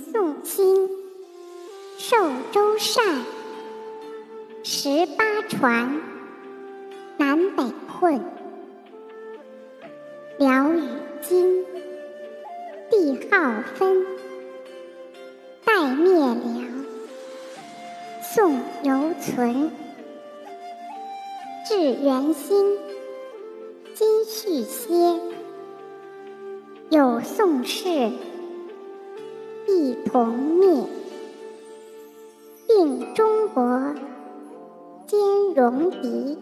宋兴，寿州善，十八传，南北混，辽与金，帝号分，代灭辽，宋犹存，至元兴，今续歇，有宋氏。同灭，定中国兼戎狄。